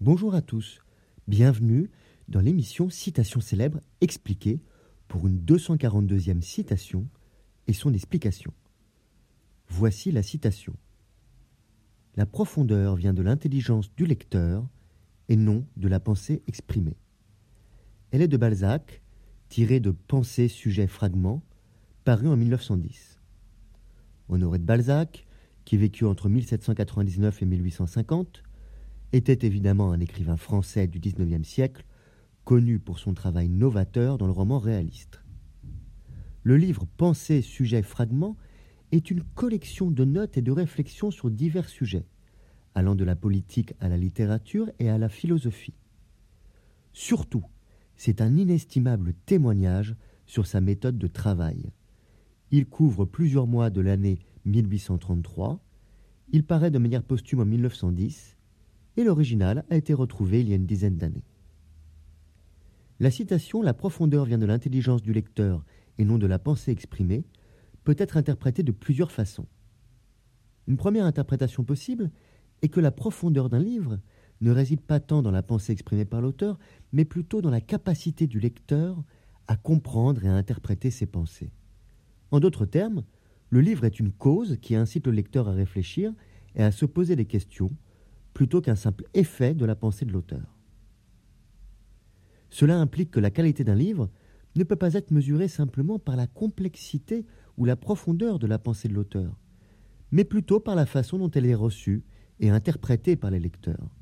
Bonjour à tous, bienvenue dans l'émission Citation célèbre expliquée pour une 242e citation et son explication. Voici la citation. La profondeur vient de l'intelligence du lecteur et non de la pensée exprimée. Elle est de Balzac, tirée de Pensées, sujets, fragments, paru en 1910. Honoré de Balzac, qui vécut entre 1799 et 1850, était évidemment un écrivain français du XIXe siècle, connu pour son travail novateur dans le roman réaliste. Le livre Pensées, sujets, fragments est une collection de notes et de réflexions sur divers sujets, allant de la politique à la littérature et à la philosophie. Surtout, c'est un inestimable témoignage sur sa méthode de travail. Il couvre plusieurs mois de l'année 1833, il paraît de manière posthume en 1910, et l'original a été retrouvé il y a une dizaine d'années. La citation La profondeur vient de l'intelligence du lecteur et non de la pensée exprimée peut être interprétée de plusieurs façons. Une première interprétation possible est que la profondeur d'un livre ne réside pas tant dans la pensée exprimée par l'auteur, mais plutôt dans la capacité du lecteur à comprendre et à interpréter ses pensées. En d'autres termes, le livre est une cause qui incite le lecteur à réfléchir et à se poser des questions, plutôt qu'un simple effet de la pensée de l'auteur. Cela implique que la qualité d'un livre ne peut pas être mesurée simplement par la complexité ou la profondeur de la pensée de l'auteur, mais plutôt par la façon dont elle est reçue et interprétée par les lecteurs.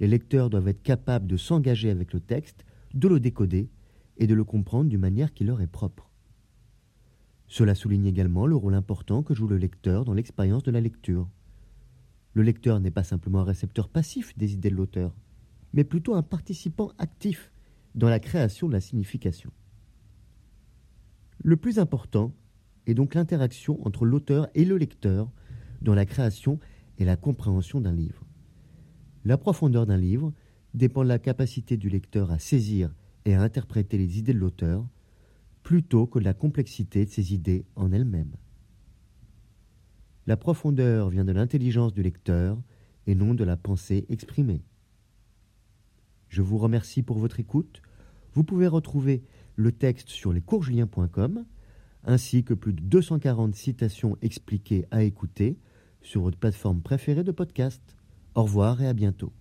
Les lecteurs doivent être capables de s'engager avec le texte, de le décoder et de le comprendre d'une manière qui leur est propre. Cela souligne également le rôle important que joue le lecteur dans l'expérience de la lecture. Le lecteur n'est pas simplement un récepteur passif des idées de l'auteur, mais plutôt un participant actif dans la création de la signification. Le plus important est donc l'interaction entre l'auteur et le lecteur dans la création et la compréhension d'un livre. La profondeur d'un livre dépend de la capacité du lecteur à saisir et à interpréter les idées de l'auteur, plutôt que de la complexité de ses idées en elles-mêmes. La profondeur vient de l'intelligence du lecteur et non de la pensée exprimée. Je vous remercie pour votre écoute. Vous pouvez retrouver le texte sur lescoursjulien.com ainsi que plus de 240 citations expliquées à écouter sur votre plateforme préférée de podcast. Au revoir et à bientôt.